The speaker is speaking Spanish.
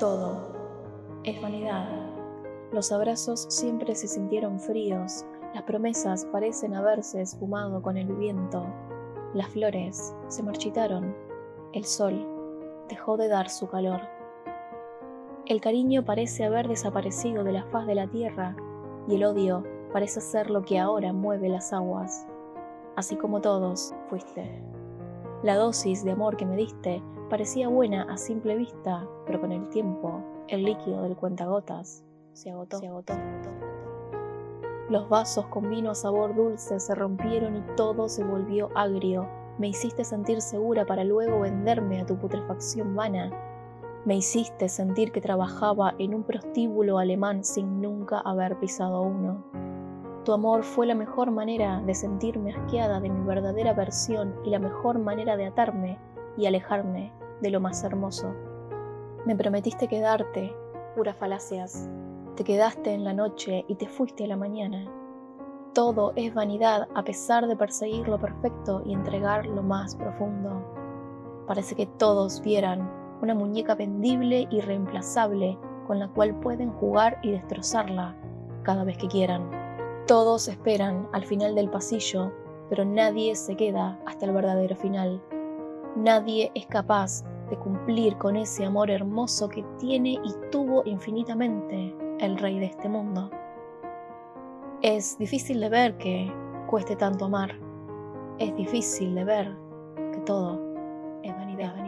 Todo es vanidad. Los abrazos siempre se sintieron fríos, las promesas parecen haberse esfumado con el viento, las flores se marchitaron, el sol dejó de dar su calor. El cariño parece haber desaparecido de la faz de la tierra y el odio parece ser lo que ahora mueve las aguas. Así como todos, fuiste. La dosis de amor que me diste parecía buena a simple vista, pero con el tiempo, el líquido del cuentagotas se agotó. Se agotó. Los vasos con vino a sabor dulce se rompieron y todo se volvió agrio. Me hiciste sentir segura para luego venderme a tu putrefacción vana. Me hiciste sentir que trabajaba en un prostíbulo alemán sin nunca haber pisado uno. Tu amor fue la mejor manera de sentirme asqueada de mi verdadera versión y la mejor manera de atarme y alejarme de lo más hermoso. Me prometiste quedarte, puras falacias, te quedaste en la noche y te fuiste a la mañana. Todo es vanidad a pesar de perseguir lo perfecto y entregar lo más profundo. Parece que todos vieran una muñeca vendible y reemplazable con la cual pueden jugar y destrozarla cada vez que quieran. Todos esperan al final del pasillo, pero nadie se queda hasta el verdadero final. Nadie es capaz de cumplir con ese amor hermoso que tiene y tuvo infinitamente el rey de este mundo. Es difícil de ver que cueste tanto amar. Es difícil de ver que todo es vanidad.